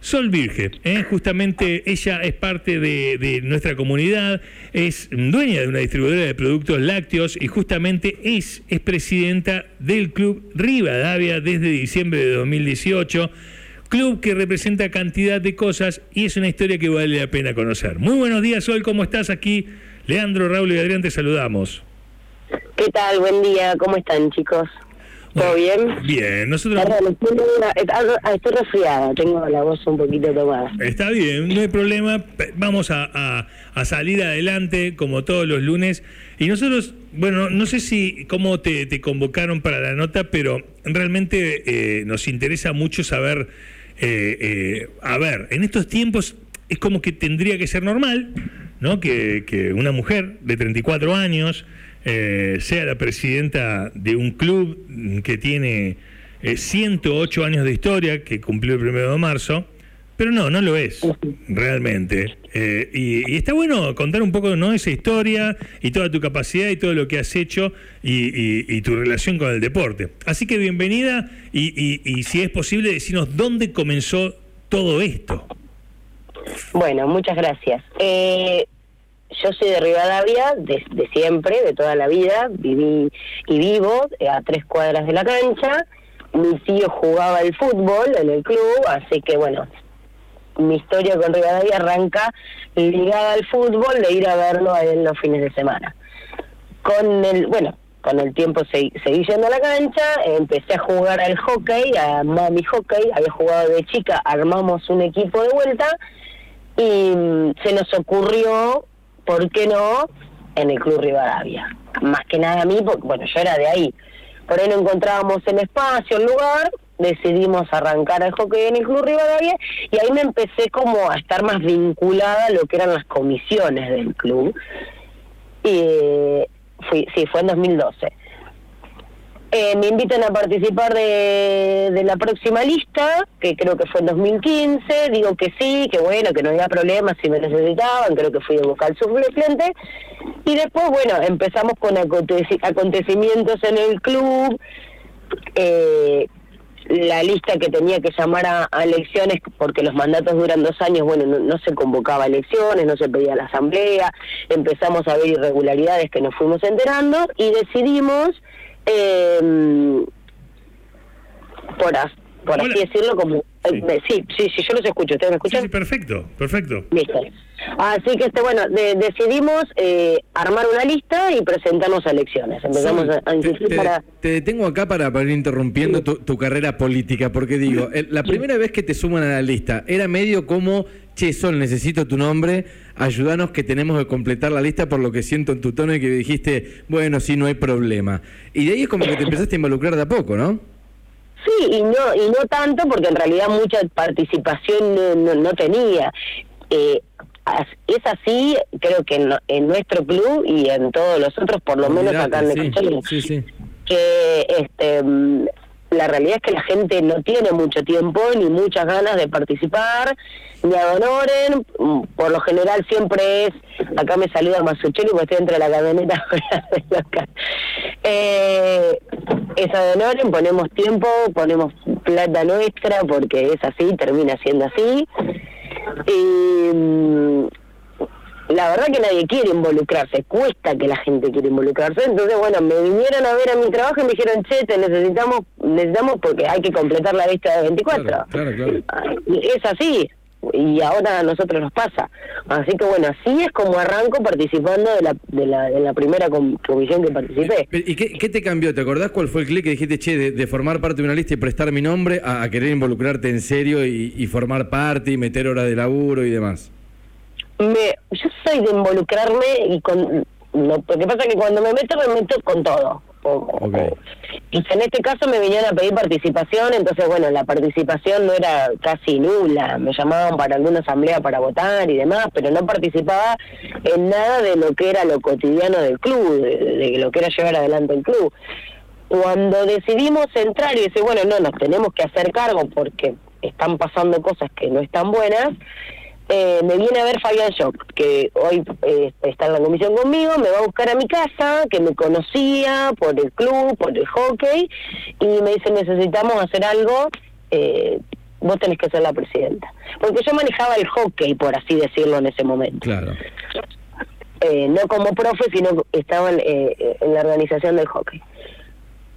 Sol Virge, ¿eh? justamente ella es parte de, nuestra comunidad, es dueña de una distribuidora de productos lácteos y justamente es, es presidenta del Club Rivadavia desde diciembre de 2018, club que representa cantidad de cosas y es una historia que vale la pena conocer. Muy buenos días Sol, ¿cómo estás aquí? Leandro, Raúl y Adrián te saludamos. ¿Qué tal? Buen día, ¿cómo están chicos? ¿Todo bien? Bien, nosotros... estoy resfriada, tengo la voz un poquito tomada. Está bien, no hay problema, vamos a, salir adelante como todos los lunes. Y nosotros, bueno, no sé si cómo te, convocaron para la nota, pero realmente eh, nos interesa mucho saber, eh, eh, a ver, en estos tiempos es como que tendría que ser normal, ¿no? Que, que una mujer de 34 años eh, sea la presidenta de un club que tiene 108 eh, años de historia, que cumplió el primero de marzo, pero no, no lo es, realmente. Eh, y, está bueno contar un poco ¿no? esa historia y toda tu capacidad y todo lo que has hecho y, tu relación con el deporte. Así que bienvenida y, y si es posible decirnos dónde comenzó todo esto. Bueno, muchas gracias. Eh, yo soy de Rivadavia, de, siempre, de toda la vida, viví y vivo eh, a tres cuadras de la cancha. Mi tío jugaba el fútbol en el club, así que bueno, mi historia con Rivadavia arranca ligada al fútbol, de ir a verlo a él los fines de semana. Con el, bueno, con el tiempo seguí, yendo a la cancha, empecé a jugar al hockey, a mami hockey, había jugado de chica, armamos un equipo de vuelta y mm, se nos ocurrió ¿por qué no en el Club Rivadavia? Más que nada a mí, porque bueno, yo era de ahí. Por ahí no encontrábamos el espacio, el lugar, decidimos arrancar el hockey en el Club Rivadavia y ahí me empecé como a estar más vinculada a lo que eran las comisiones del club. Y fui, sí, fue en 2012. Eh, me invitan a participar de, la próxima lista, que creo que fue en 2015. Digo que sí, que bueno, que no había problema si me necesitaban. Creo que fui de vocal suplente. Y después, bueno, empezamos con acontecimientos en el club. Eh, la lista que tenía que llamar a, elecciones, porque los mandatos duran dos años, bueno, no, no, se convocaba elecciones, no se pedía la asamblea, empezamos a ver irregularidades que nos fuimos enterando y decidimos eh, por, por así decirlo, como... Sí. sí. sí, yo los escucho, ¿ustedes me escuchan? Sí, perfecto, perfecto. Listo. Así que, este bueno, decidimos eh, armar una lista y presentarnos a elecciones. Empezamos a, te, para... Te detengo acá para, para ir interrumpiendo tu, tu, carrera política, porque digo, la primera vez que te suman a la lista, era medio como, che, Sol, necesito tu nombre, ayúdanos que tenemos que completar la lista por lo que siento en tu tono y que dijiste, bueno, sí, no hay problema. Y de ahí es como que te empezaste a involucrar de a poco, ¿no? Sí, y no y no tanto porque en realidad mucha participación no, no, tenía. Eh, es así, creo que en, nuestro club y en todos los otros, por lo menos acá en sí, sí, que este la realidad es que la gente no tiene mucho tiempo ni muchas ganas de participar, ni adonoren, por lo general siempre es, acá me saluda Masucheli porque estoy entre la camioneta eh, es adonoren, ponemos tiempo, ponemos plata nuestra porque es así, termina siendo así. Y la verdad que nadie quiere involucrarse, cuesta que la gente quiera involucrarse. Entonces, bueno, me vinieron a ver a mi trabajo y me dijeron, che, te necesitamos, necesitamos porque hay que completar la lista de 24. Claro, claro, Es así, y ahora a nosotros nos pasa. Así que bueno, así es como arranco participando de la, de la, de la primera comisión que participé. ¿Y qué, te cambió? ¿Te acordás cuál fue el clic que dijiste, che, de, formar parte de una lista y prestar mi nombre a, querer involucrarte en serio y, y formar parte y meter horas de laburo y demás? Me, yo soy de involucrarme y con lo, que pasa es que cuando me meto me meto con todo. Y en este caso me vinieron a pedir participación entonces bueno la participación no era casi nula. Me llamaban para alguna asamblea para votar y demás pero no participaba en nada de lo que era lo cotidiano del club de, de lo que era llevar adelante el club. Cuando decidimos entrar y decir bueno no nos tenemos que hacer cargo porque están pasando cosas que no están buenas eh, me viene a ver Fabián Shock, que hoy eh, está en la comisión conmigo, me va a buscar a mi casa, que me conocía por el club, por el hockey, y me dice necesitamos hacer algo, eh, vos tenés que ser la presidenta. Porque yo manejaba el hockey, por así decirlo, en ese momento. Claro. Eh, no como profe, sino estaba en, eh, en la organización del hockey.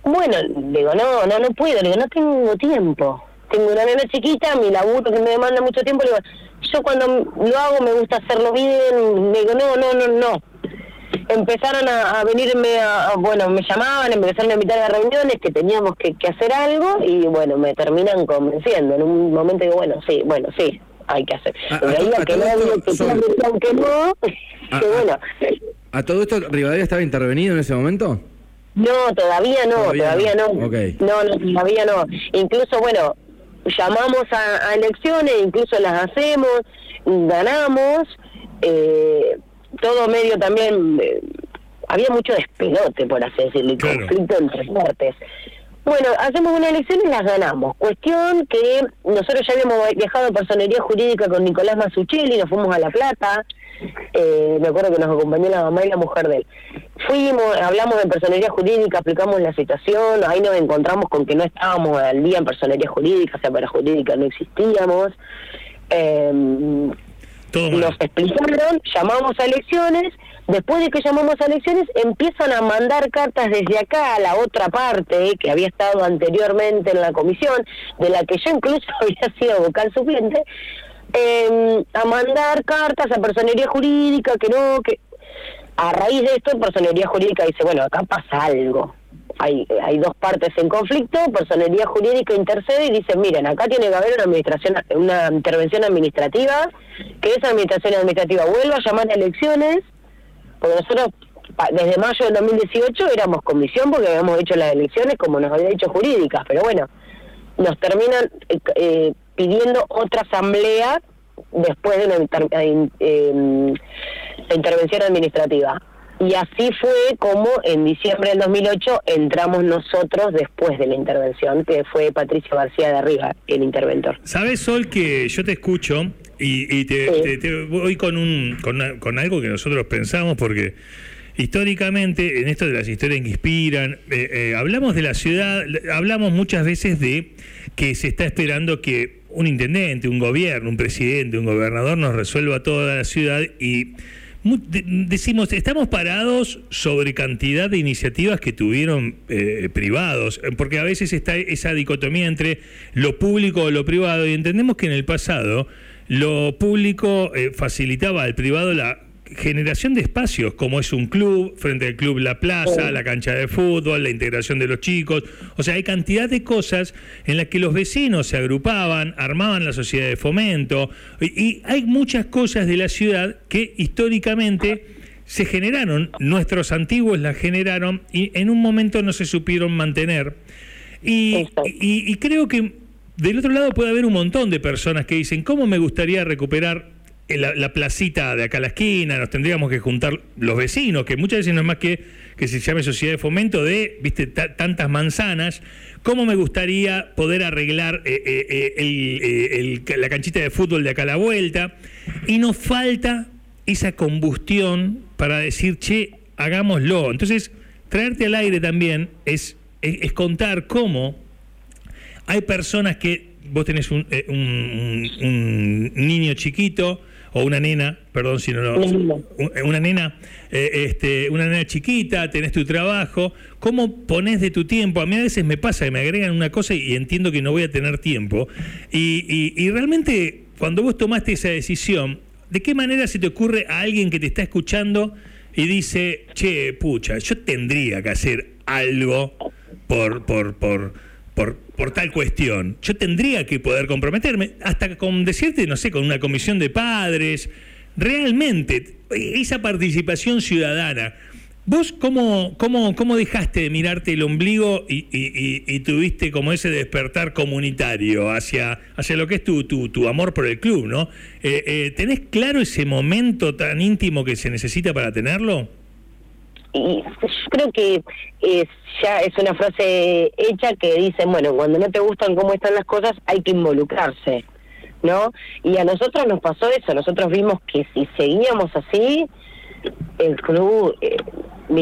Bueno, digo, no, no, no puedo, digo, no tengo tiempo. Tengo una nena chiquita, mi laburo que me demanda mucho tiempo, digo, yo cuando lo hago me gusta hacerlo bien, digo, no, no, no, no. Empezaron a, a venirme, a, a- bueno, me llamaban, empezaron a invitar a reuniones que teníamos que, que hacer algo y bueno, me terminan convenciendo. En un momento digo, bueno, sí, bueno, sí, hay que hacer. A- Pero to- veía a que no, que Sol. decían que no, que bueno. ¿A todo esto Rivadavia estaba intervenido en ese momento? No, todavía no, Todavía todavía, no. no. No, no, todavía no. Incluso, bueno, llamamos a, a elecciones, incluso las hacemos, ganamos, eh, todo medio también, eh, había mucho despelote, por así decirlo, y Claro. conflicto entre partes. Bueno, hacemos una elección y las ganamos. Cuestión que nosotros ya habíamos viajado a personería jurídica con Nicolás Masuchelli, nos fuimos a La Plata, eh, me acuerdo que nos acompañó la mamá y la mujer de él. Fuimos, hablamos de personería jurídica, explicamos la situación, ahí nos encontramos con que no estábamos al día en personería jurídica, o sea, para jurídica no existíamos. Eh, Todo mal. nos explicaron, llamamos a elecciones, después de que llamamos a elecciones empiezan a mandar cartas desde acá a la otra parte que había estado anteriormente en la comisión, de la que yo incluso había sido vocal suplente, eh, a mandar cartas a personería jurídica, que no, que a raíz de esto personería jurídica dice, bueno, acá pasa algo. Hay, hay dos partes en conflicto, personería jurídica intercede y dice, miren, acá tiene que haber una administración, una intervención administrativa, que esa administración administrativa vuelva a llamar a elecciones, porque nosotros desde mayo del 2018 éramos comisión porque habíamos hecho las elecciones como nos había dicho jurídicas, pero bueno, nos terminan eh, eh, pidiendo otra asamblea después de inter- eh, eh, intervención administrativa. Y así fue como en diciembre del 2008 entramos nosotros después de la intervención, que fue Patricio García de Arriba, el interventor. ¿Sabes, Sol, que yo te escucho y, y te, Sí. te- te voy con, un, con algo que nosotros pensamos porque históricamente, en esto de las historias que inspiran, eh, eh, hablamos de la ciudad, hablamos muchas veces de que se está esperando que un intendente, un gobierno, un presidente, un gobernador nos resuelva toda la ciudad y decimos, estamos parados sobre cantidad de iniciativas que tuvieron eh, privados, eh, porque a veces está esa dicotomía entre lo público o lo privado, y entendemos que en el pasado lo público eh, facilitaba al privado la generación de espacios, como es un club, frente al club La Plaza, la cancha de fútbol, la integración de los chicos. O sea, hay cantidad de cosas en las que los vecinos se agrupaban, armaban la sociedad de fomento, y, y hay muchas cosas de la ciudad que históricamente se generaron, nuestros antiguos las generaron y en un momento no se supieron mantener. Y, Exacto. y- y creo que del otro lado puede haber un montón de personas que dicen, ¿cómo me gustaría recuperar la, la placita de acá a la esquina? Nos tendríamos que juntar los vecinos, que muchas veces no es más que que se llame sociedad de fomento de, viste, ta- tantas manzanas. ¿Cómo me gustaría poder arreglar eh, eh, eh, el- eh, la canchita de fútbol de acá a la vuelta? Y nos falta esa combustión para decir, che, hagámoslo. Entonces, traerte al aire también es, es, contar cómo hay personas que vos tenés eh, un- un niño chiquito o una nena, perdón si no lo... Nena. un- Una nena, eh, este, una nena chiquita, tenés tu trabajo, ¿cómo pones de tu tiempo? A mí a veces me pasa que me agregan una cosa y entiendo que no voy a tener tiempo. Y, y- y realmente cuando vos tomaste esa decisión, ¿de qué manera se te ocurre a alguien que te está escuchando y dice, che, pucha, yo tendría que hacer algo por, por, por, por, tal cuestión. Yo tendría que poder comprometerme, hasta con decirte, no sé, con una comisión de padres, realmente, esa participación ciudadana. ¿Vos cómo, cómo, cómo dejaste de mirarte el ombligo y tuviste como ese despertar comunitario hacia, hacia lo que es tu, tu, tu amor por el club, ¿no? Eh, eh, ¿Tenés claro ese momento tan íntimo que se necesita para tenerlo? Y yo creo que es, ya es una frase hecha que dice, bueno, cuando no te gustan cómo están las cosas hay que involucrarse, ¿no? Y a nosotros nos pasó eso, nosotros vimos que si seguíamos así, el club eh,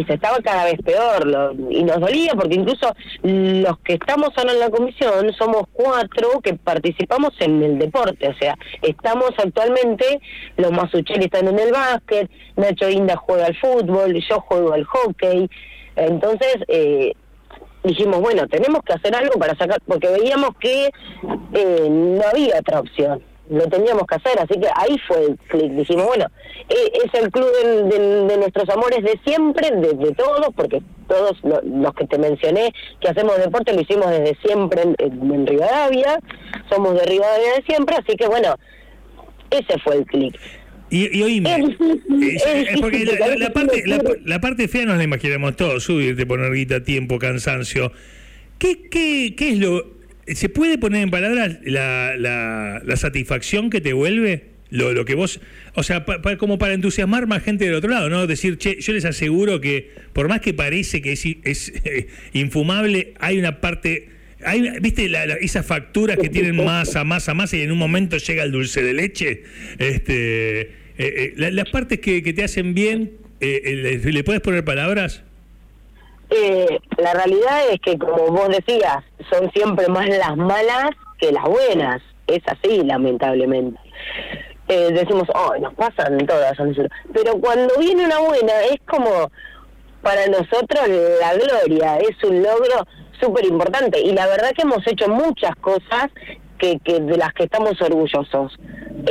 estaba cada vez peor lo- y nos dolía porque incluso los que estamos ahora en la comisión somos cuatro que participamos en el deporte, o sea, estamos actualmente, los Masucheli están en el básquet, Nacho Inda juega al fútbol, yo juego al hockey, entonces eh, dijimos, bueno, tenemos que hacer algo para sacar, porque veíamos que eh, no había otra opción, lo teníamos que hacer, así que ahí fue el clic, dijimos, bueno, eh, es el club del- del- de nuestros amores de siempre, de, de todos, porque todos lo- los que te mencioné que hacemos deporte lo hicimos desde siempre en, en- en Rivadavia, somos de Rivadavia de siempre, así que bueno, ese fue el clic. Y, y oíme, Es eh, es eh, porque la, la- la parte, la parte fea nos la imaginamos todos, subirte, poner guita, tiempo, cansancio. ¿Qué, qué, qué es lo... ¿Se puede poner en palabras la, la, la satisfacción que te vuelve? Lo, lo que vos... O sea, pa- pa- como para entusiasmar más gente del otro lado, ¿no? Decir, che, yo les aseguro que por más que parece que es, es eh, infumable, hay una parte... Hay, ¿Viste la- la- esas facturas que tienen masa, masa, masa y en un momento llega el dulce de leche? Este, eh, eh, la- las partes que, que te hacen bien, eh, eh, ¿le, le puedes poner palabras? Eh, la realidad es que, como vos decías, son siempre más las malas que las buenas. Es así, lamentablemente. Eh, decimos, oh, nos pasan todas. Pero cuando viene una buena, es como para nosotros la gloria, es un logro súper importante. Y la verdad que hemos hecho muchas cosas que, que de las que estamos orgullosos.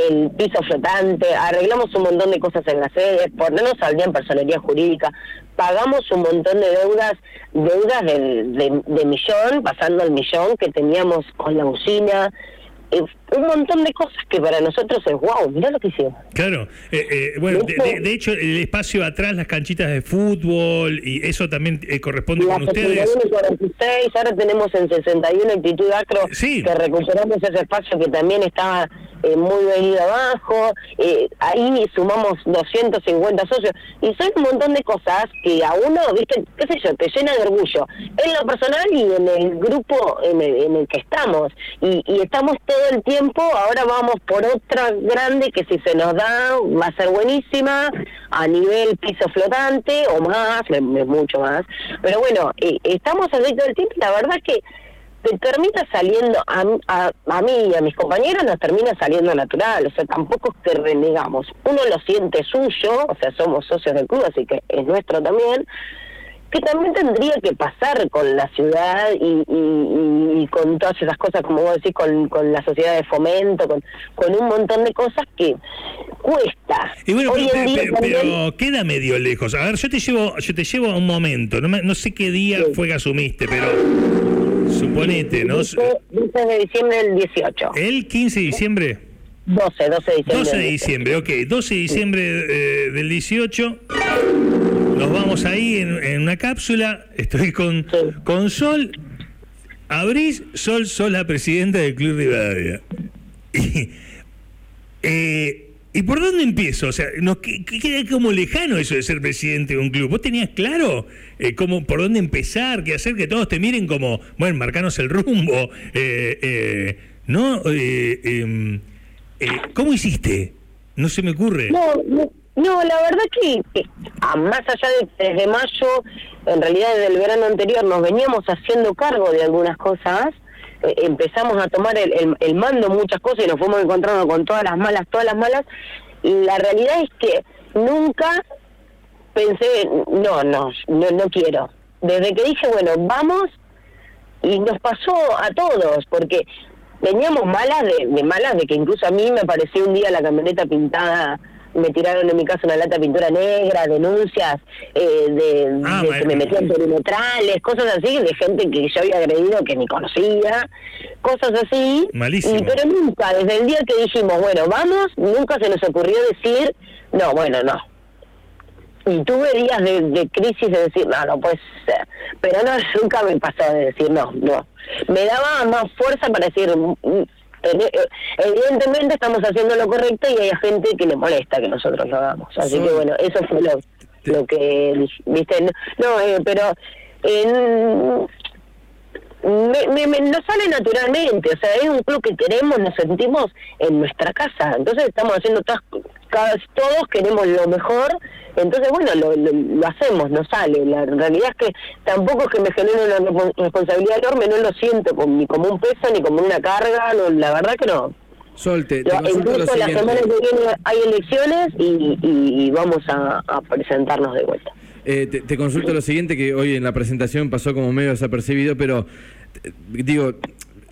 El piso flotante, arreglamos un montón de cosas en las sedes, ponernos al día en personería jurídica, pagamos un montón de deudas, deudas del- de, de millón, pasando al millón que teníamos con la usina, eh, un montón de cosas que para nosotros es wow, mirá lo que hicimos. Claro, eh, eh, bueno, de, de- de hecho el espacio atrás, las canchitas de fútbol y eso también eh, corresponde La con ustedes. 61 y 46, ahora tenemos en 61 actitud acro, Sí. que recuperamos ese espacio que también estaba eh, muy venido abajo, eh, ahí sumamos 250 socios, y son un montón de cosas que a uno, viste, qué sé yo, te llena de orgullo, en lo personal y en el grupo en el, en el que estamos, y, y estamos todo el tiempo, ahora vamos por otra grande que si se nos da va a ser buenísima, a nivel piso flotante o más, es mucho más, pero bueno, eh, estamos así todo el tiempo y la verdad que te termina saliendo, a, a, a mí y a mis compañeros nos termina saliendo natural, o sea, tampoco es que renegamos, uno lo siente suyo, o sea, somos socios del club, así que es nuestro también, que también tendría que pasar con la ciudad y, y- y con todas esas cosas, como vos decís, con, con la sociedad de fomento, con, con un montón de cosas que cuesta. Y bueno, Hoy pero, en día pero- también- pero queda medio lejos. A ver, yo te llevo, yo te llevo a un momento. No, me- no sé qué día Sí. fue que asumiste, pero suponete, ¿no? 12 12 de diciembre del 18. El 15 de diciembre. 12, 12 de diciembre. 12 de diciembre, ok. 12 de diciembre eh, del 18. Nos vamos ahí en, en una cápsula. Estoy con, Sí. con Sol. Abrís, Sol, Sol, la presidenta del Club Rivadavia. Y, eh, ¿Y por dónde empiezo? O sea, nos que- que- queda como lejano eso de ser presidente de un club. ¿Vos tenías claro eh, cómo, por dónde empezar, qué hacer, que todos te miren como, bueno, marcanos el rumbo? Eh, eh, ¿No? Eh, em, eh, ¿Cómo hiciste? No se me ocurre. No, no, no, la verdad que, a más allá de desde mayo, en realidad desde el verano anterior nos veníamos haciendo cargo de algunas cosas, eh, empezamos a tomar el, el, mando muchas cosas y nos fuimos encontrando con todas las malas, todas las malas, y la realidad es que nunca pensé, no, no, no, no quiero. Desde que dije, bueno, vamos, y nos pasó a todos, porque veníamos malas de, de malas de que incluso a mí me apareció un día la camioneta pintada, me tiraron en mi casa una lata de pintura negra, denuncias eh, de, Ah, de que me metían perimetrales, cosas así, de gente que yo había agredido que ni conocía, cosas así. Malísimo. Y, pero nunca, desde el día que dijimos, bueno, vamos, nunca se nos ocurrió decir, no, bueno, no, y tuve días de, de crisis de decir, no, no puede ser. Pero no, nunca me pasó de decir, no, no. Me daba más fuerza para decir, eh, evidentemente estamos haciendo lo correcto y hay gente que le molesta que nosotros lo hagamos. Así que bueno, eso fue lo, lo que, viste, no, no, eh, pero... en me, me, me- nos sale naturalmente, o sea, es un club que queremos, nos sentimos en nuestra casa, entonces estamos haciendo todas cada, todos queremos lo mejor, entonces bueno, lo, lo, hacemos, no sale. La realidad es que tampoco es que me genere una responsabilidad enorme, no lo siento ni como un peso ni como una carga, no, la verdad que no. Solte, incluso la semana que viene hay elecciones y, vamos a, presentarnos de vuelta. Eh, te, te, consulto lo siguiente, que hoy en la presentación pasó como medio desapercibido, pero eh, digo,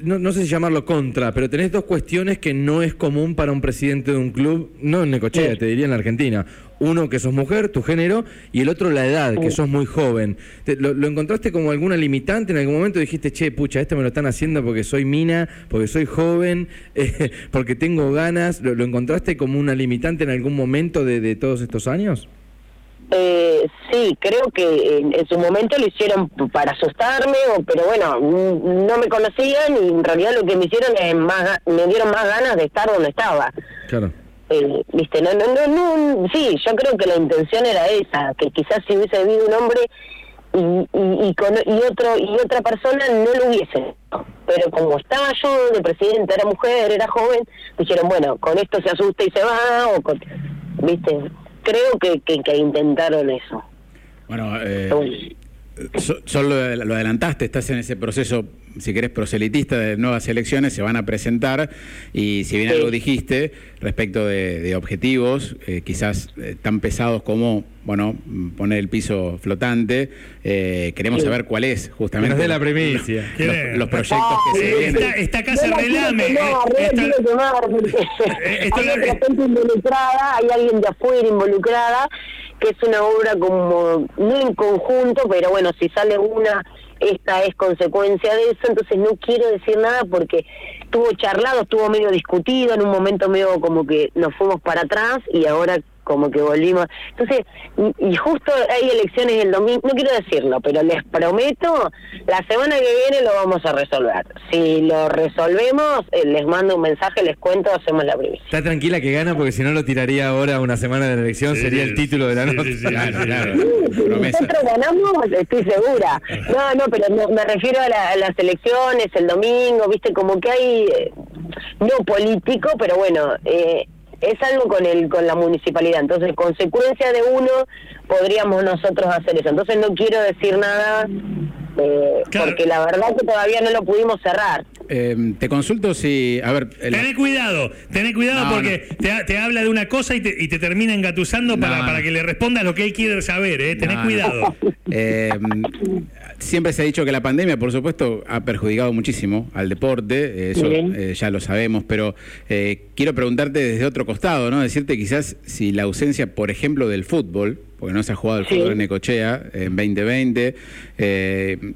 no, no, sé si llamarlo contra, pero tenés dos cuestiones que no es común para un presidente de un club, no en Necochea, te diría en la Argentina. Uno, que sos mujer, tu género, y el otro, la edad, que sos muy joven. lo, encontraste como alguna limitante en algún momento? Dijiste, che, pucha, esto me lo están haciendo porque soy mina, porque soy joven, eh, porque tengo ganas. ¿Lo, encontraste como una limitante en algún momento de todos estos años? Eh, sí, creo que en, su momento lo hicieron para asustarme, o, pero bueno, no me conocían y en realidad lo que me hicieron es más, me dieron más ganas de estar donde estaba. Claro. Eh, viste, no, no, no, no, sí, yo creo que la intención era esa, que quizás si hubiese habido un hombre y, y, y, con, y otro y otra persona no lo hubiese pero como estaba yo de presidente era mujer era joven dijeron bueno con esto se asusta y se va o con, viste creo que, que, intentaron eso. Bueno, eh, solo lo adelantaste, estás en ese proceso si querés, proselitista de nuevas elecciones se van a presentar y si bien algo dijiste respecto de, objetivos, eh, quizás eh, tan pesados como, bueno, poner el piso flotante, eh, queremos saber cuál es justamente. de la primicia. Los, proyectos que se vienen. Esta, esta casa relame. hay otra gente involucrada, hay alguien de afuera involucrada, que es una obra como, no en conjunto, pero bueno, si sale una esta es consecuencia de eso, entonces no quiero decir nada porque estuvo charlado, estuvo medio discutido, en un momento medio como que nos fuimos para atrás y ahora como que volvimos. Entonces, y justo hay elecciones el domingo, no quiero decirlo, pero les prometo, la semana que viene lo vamos a resolver. Si lo resolvemos, eh, les mando un mensaje, les cuento, hacemos la previsión. Está tranquila que gana porque si no lo tiraría ahora una semana de la elección, sería el título de la noche. nosotros ganamos, estoy segura. No, no, pero me refiero a, las elecciones, el domingo, viste, como que hay, eh, no político, pero bueno, eh, es algo con el con la municipalidad. Entonces, consecuencia de uno, podríamos nosotros hacer eso. Entonces, no quiero decir nada eh, porque la verdad que todavía no lo pudimos cerrar. Eh, te consulto si, a ver... Tené cuidado, tené cuidado porque Te, habla de una cosa y te, y te termina engatusando para, para que le respondas lo que él quiere saber, ¿eh? Tené cuidado. Eh, siempre se ha dicho que la pandemia, por supuesto, ha perjudicado muchísimo al deporte, eso ya lo sabemos, pero quiero preguntarte desde otro costado, ¿no? Decirte quizás si la ausencia, por ejemplo, del fútbol, porque no se ha jugado el fútbol en Necochea en 2020. Eh,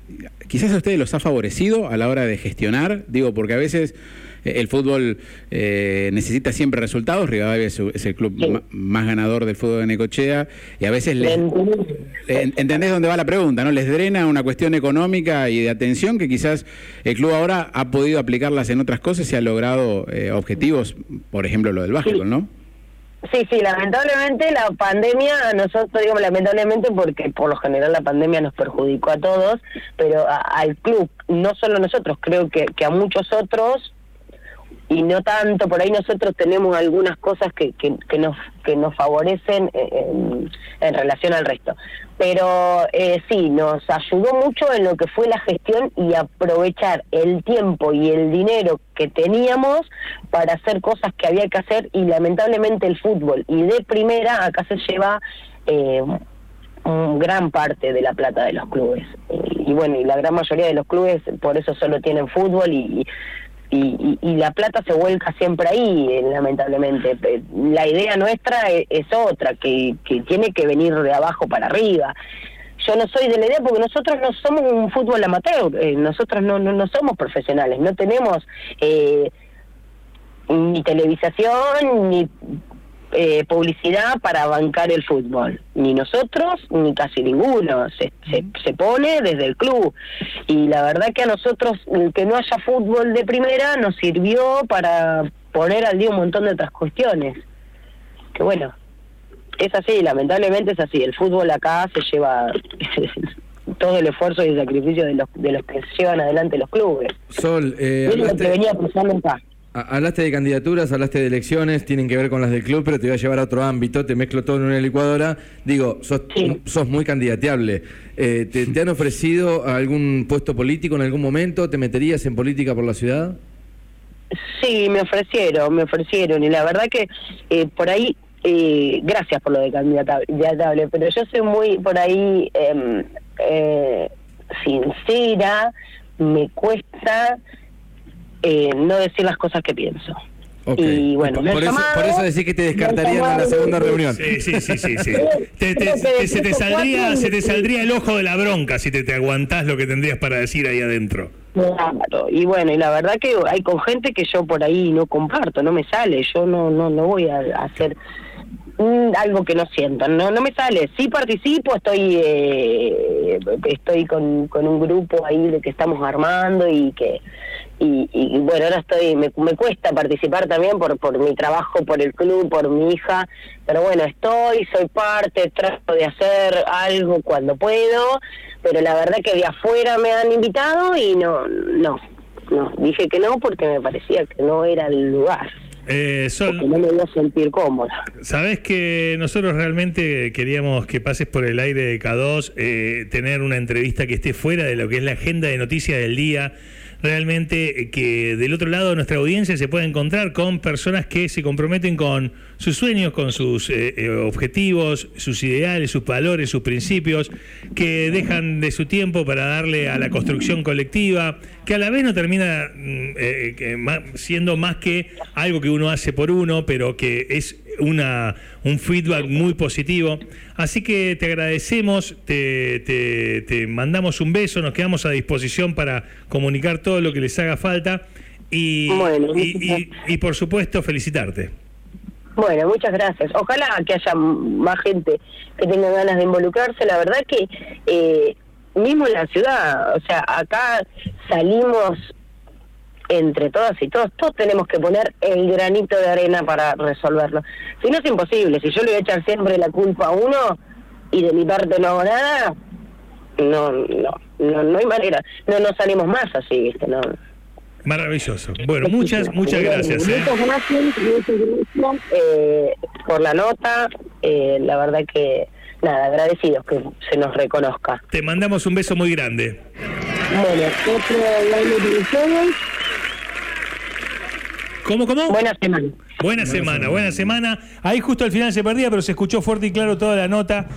quizás a ustedes los ha favorecido a la hora de gestionar, digo, porque a veces eh, el fútbol eh, necesita siempre resultados, Rivadavia es, el club más ganador del fútbol de Necochea, y a veces les, entendés dónde va la pregunta, ¿no? Les drena una cuestión económica y de atención que quizás el club ahora ha podido aplicarlas en otras cosas y ha logrado objetivos, por ejemplo lo del básquetbol, ¿no? Sí, sí, lamentablemente la pandemia, nosotros digo lamentablemente porque por lo general la pandemia nos perjudicó a todos, pero al club, no solo nosotros, creo que, que a muchos otros y no tanto, por ahí nosotros tenemos algunas cosas que, que, nos, que nos favorecen en, relación al resto. Pero eh, sí, nos ayudó mucho en lo que fue la gestión y aprovechar el tiempo y el dinero que teníamos para hacer cosas que había que hacer y lamentablemente el fútbol y de primera acá se lleva eh, gran parte de la plata de los clubes. Y, y, bueno, y la gran mayoría de los clubes por eso solo tienen fútbol y, y, y, la plata se vuelca siempre ahí, eh, lamentablemente. La idea nuestra e, es, otra, que, que tiene que venir de abajo para arriba. Yo no soy de la idea porque nosotros no somos un fútbol amateur, eh, nosotros no, no, no, somos profesionales, no tenemos eh, ni televisación, ni eh, publicidad para bancar el fútbol. Ni nosotros, ni casi ninguno. Se, se, pone desde el club. Y la verdad que a nosotros, que no haya fútbol de primera, nos sirvió para poner al día un montón de otras cuestiones. Que bueno, es así, lamentablemente es así. El fútbol acá se lleva todo el esfuerzo y el sacrificio de los, de los que llevan adelante los clubes. Sol, eh, es lo que venía pasando acá. Hablaste de candidaturas, hablaste de elecciones, tienen que ver con las del club, pero te voy a llevar a otro ámbito, te mezclo todo en una licuadora. Digo, sos, sos muy candidateable. Eh, ¿te, han ofrecido algún puesto político en algún momento? ¿Te meterías en política por la ciudad? Sí, me ofrecieron, me ofrecieron. Y la verdad que eh, por ahí, eh, gracias por lo de candidatable, pero yo soy muy por ahí em, sincera, me cuesta eh, no decir las cosas que pienso. Y bueno, por, eso, por eso decís que te descartarían en la segunda reunión. Sí, sí, sí, sí. se, te saldría, se te saldría el ojo de la bronca si te, te aguantás lo que tendrías para decir ahí adentro. Claro, y bueno, y la verdad que hay con gente que yo por ahí no comparto, no me sale, yo no no no voy a hacer algo que no siento, no no me sale. Sí participo, estoy eh, estoy con, con un grupo ahí de que estamos armando y que y, y bueno ahora estoy me, me cuesta participar también por por mi trabajo, por el club, por mi hija, pero bueno estoy, soy parte, trato de hacer algo cuando puedo, pero la verdad que de afuera me han invitado y no no no dije que no porque me parecía que no era el lugar. Eh, no me voy a sentir cómoda. Sabes que nosotros realmente queríamos que pases por el aire de K2, eh, tener una entrevista que esté fuera de lo que es la agenda de noticias del día realmente eh, que del otro lado nuestra audiencia se puede encontrar con personas que se comprometen con sus sueños, con sus eh, eh, objetivos, sus ideales, sus valores, sus principios, que dejan de su tiempo para darle a la construcción colectiva, que a la vez no termina mm, siendo más que algo que uno hace por uno, pero que es una, un feedback muy positivo. Así que te agradecemos, te, te, mandamos un beso, nos quedamos a disposición para comunicar todo lo que les haga falta y, y, por supuesto felicitarte. Bueno, muchas gracias. Ojalá que haya más gente que tenga ganas de involucrarse. La verdad que eh, mismo en la ciudad, o sea, acá salimos entre todas y todos, todos tenemos que poner el granito de arena para resolverlo. Si no es imposible, si yo le voy a echar siempre la culpa a uno y de mi parte no hago nada, no, no, no, no hay manera, no nos salimos más así, ¿viste? No. Maravilloso. Bueno, muchas, muchas gracias. ¿eh? Muchas gracias, eh, por la nota. Eh, la verdad que, nada, agradecidos que se nos reconozca. Te mandamos un beso muy grande. Bueno, otro año ¿Cómo, cómo? Buena semana. Buena semana, buena semana. Ahí justo al final se perdía, pero se escuchó fuerte y claro toda la nota.